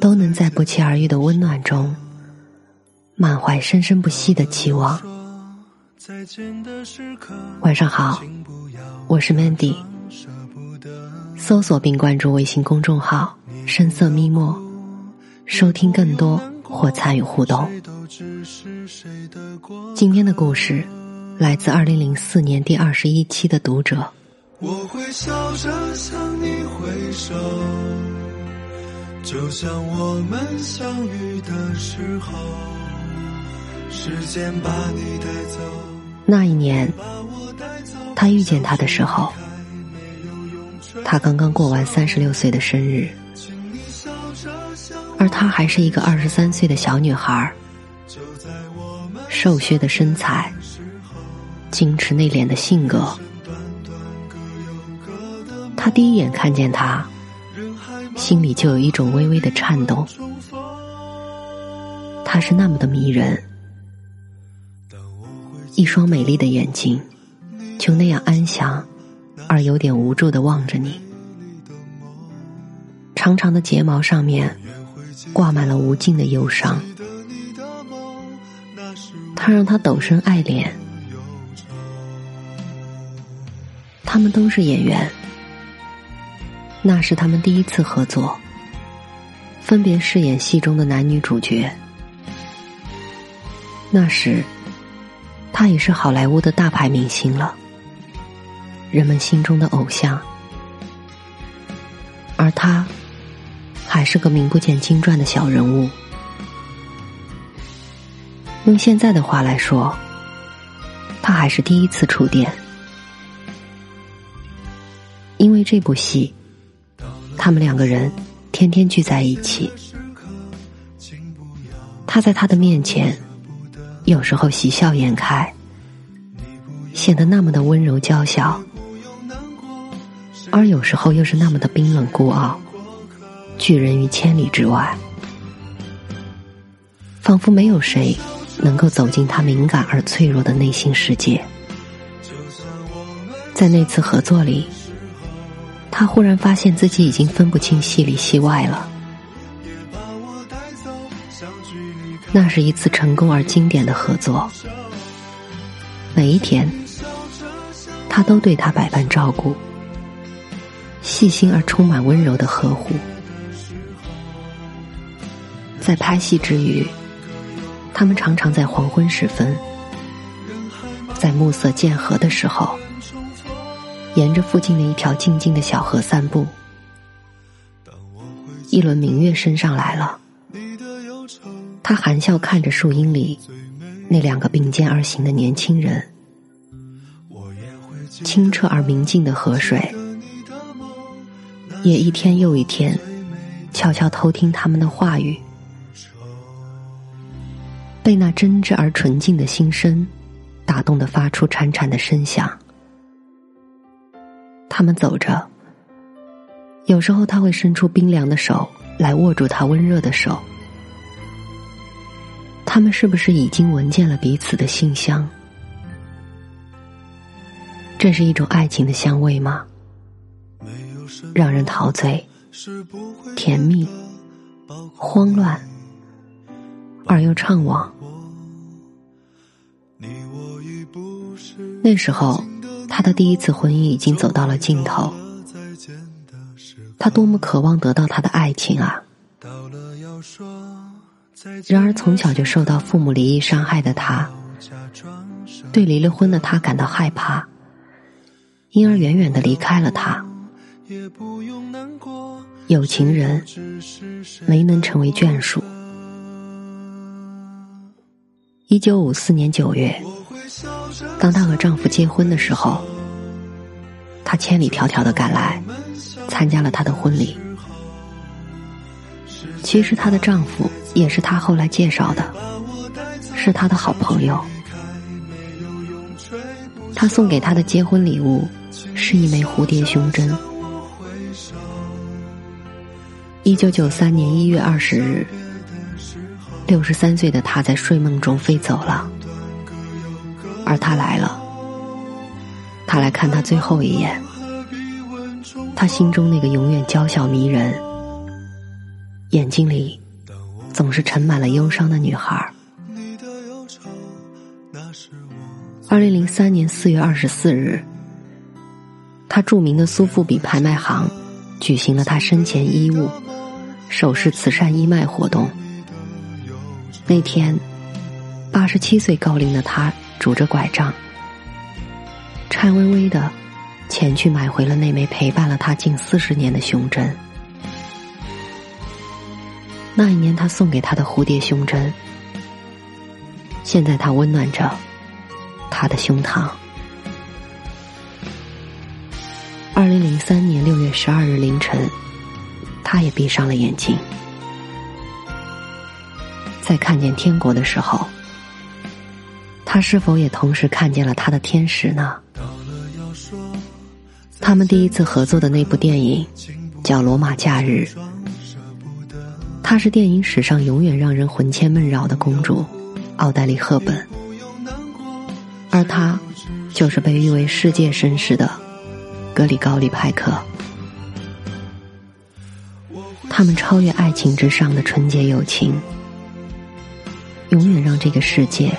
都能在不期而遇的温暖中，满怀生生不息的期望。晚上好，我是 Mandy。搜索并关注微信公众号“深色咪墨”，收听更多或参与互动。今天的故事来自二零零四年第二十一期的读者。我会笑着向你挥手。就像我们相遇的时候，时间把你带走。那一年，他遇见他的时候，他刚刚过完三十六岁的生日，而他还是一个二十三岁的小女孩，瘦削的身材，矜持内敛的性格。他第一眼看见他。心里就有一种微微的颤抖，他是那么的迷人，一双美丽的眼睛，就那样安详而有点无助的望着你，长长的睫毛上面挂满了无尽的忧伤，他让他陡生爱怜，他们都是演员。那是他们第一次合作，分别饰演戏中的男女主角。那时，他已是好莱坞的大牌明星了，人们心中的偶像，而他还是个名不见经传的小人物。用现在的话来说，他还是第一次触电，因为这部戏。他们两个人天天聚在一起，他在他的面前，有时候喜笑颜开，显得那么的温柔娇小，而有时候又是那么的冰冷孤傲，拒人于千里之外，仿佛没有谁能够走进他敏感而脆弱的内心世界。在那次合作里。他忽然发现自己已经分不清戏里戏外了。那是一次成功而经典的合作。每一天，他都对他百般照顾，细心而充满温柔的呵护。在拍戏之余，他们常常在黄昏时分，在暮色渐合的时候。沿着附近的一条静静的小河散步，一轮明月升上来了。他含笑看着树荫里那两个并肩而行的年轻人，清澈而明净的河水，也一天又一天悄悄偷听他们的话语，被那真挚而纯净的心声打动的发出潺潺的声响。他们走着，有时候他会伸出冰凉的手来握住他温热的手。他们是不是已经闻见了彼此的馨香？这是一种爱情的香味吗？让人陶醉、甜蜜、慌乱，而又怅惘。那时候。他的第一次婚姻已经走到了尽头，他多么渴望得到他的爱情啊！然而从小就受到父母离异伤害的他，对离了婚的他感到害怕，因而远远的离开了他。有情人没能成为眷属。一九五四年九月。当她和丈夫结婚的时候，她千里迢迢的赶来，参加了他的婚礼。其实她的丈夫也是她后来介绍的，是她的好朋友。他送给她的结婚礼物是一枚蝴蝶胸针。一九九三年一月二十日，六十三岁的他在睡梦中飞走了，而他来了。他来看他最后一眼，他心中那个永远娇小迷人、眼睛里总是盛满了忧伤的女孩。二零零三年四月二十四日，他著名的苏富比拍卖行举行了他生前衣物。首饰慈善义卖活动。那天，八十七岁高龄的他拄着拐杖，颤巍巍的前去买回了那枚陪伴了他近四十年的胸针。那一年他送给他的蝴蝶胸针，现在它温暖着他的胸膛。二零零三年六月十二日凌晨。他也闭上了眼睛，在看见天国的时候，他是否也同时看见了他的天使呢？他们第一次合作的那部电影叫《罗马假日》，她是电影史上永远让人魂牵梦绕的公主奥黛丽·赫本，而他就是被誉为世界绅士的格里高利·派克。他们超越爱情之上的纯洁友情，永远让这个世界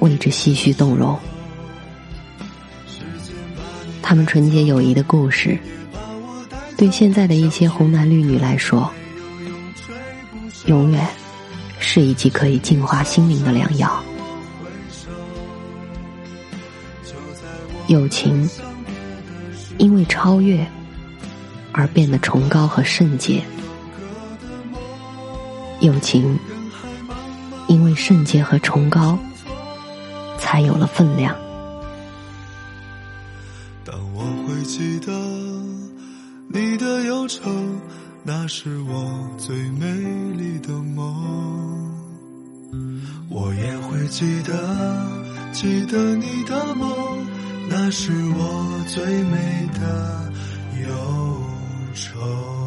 为之唏嘘动容。他们纯洁友谊的故事，对现在的一些红男绿女来说，永远是一剂可以净化心灵的良药。友情因为超越而变得崇高和圣洁。友情，因为圣洁和崇高，才有了分量。当我会记得你的忧愁，那是我最美丽的梦。我也会记得，记得你的梦，那是我最美的忧愁。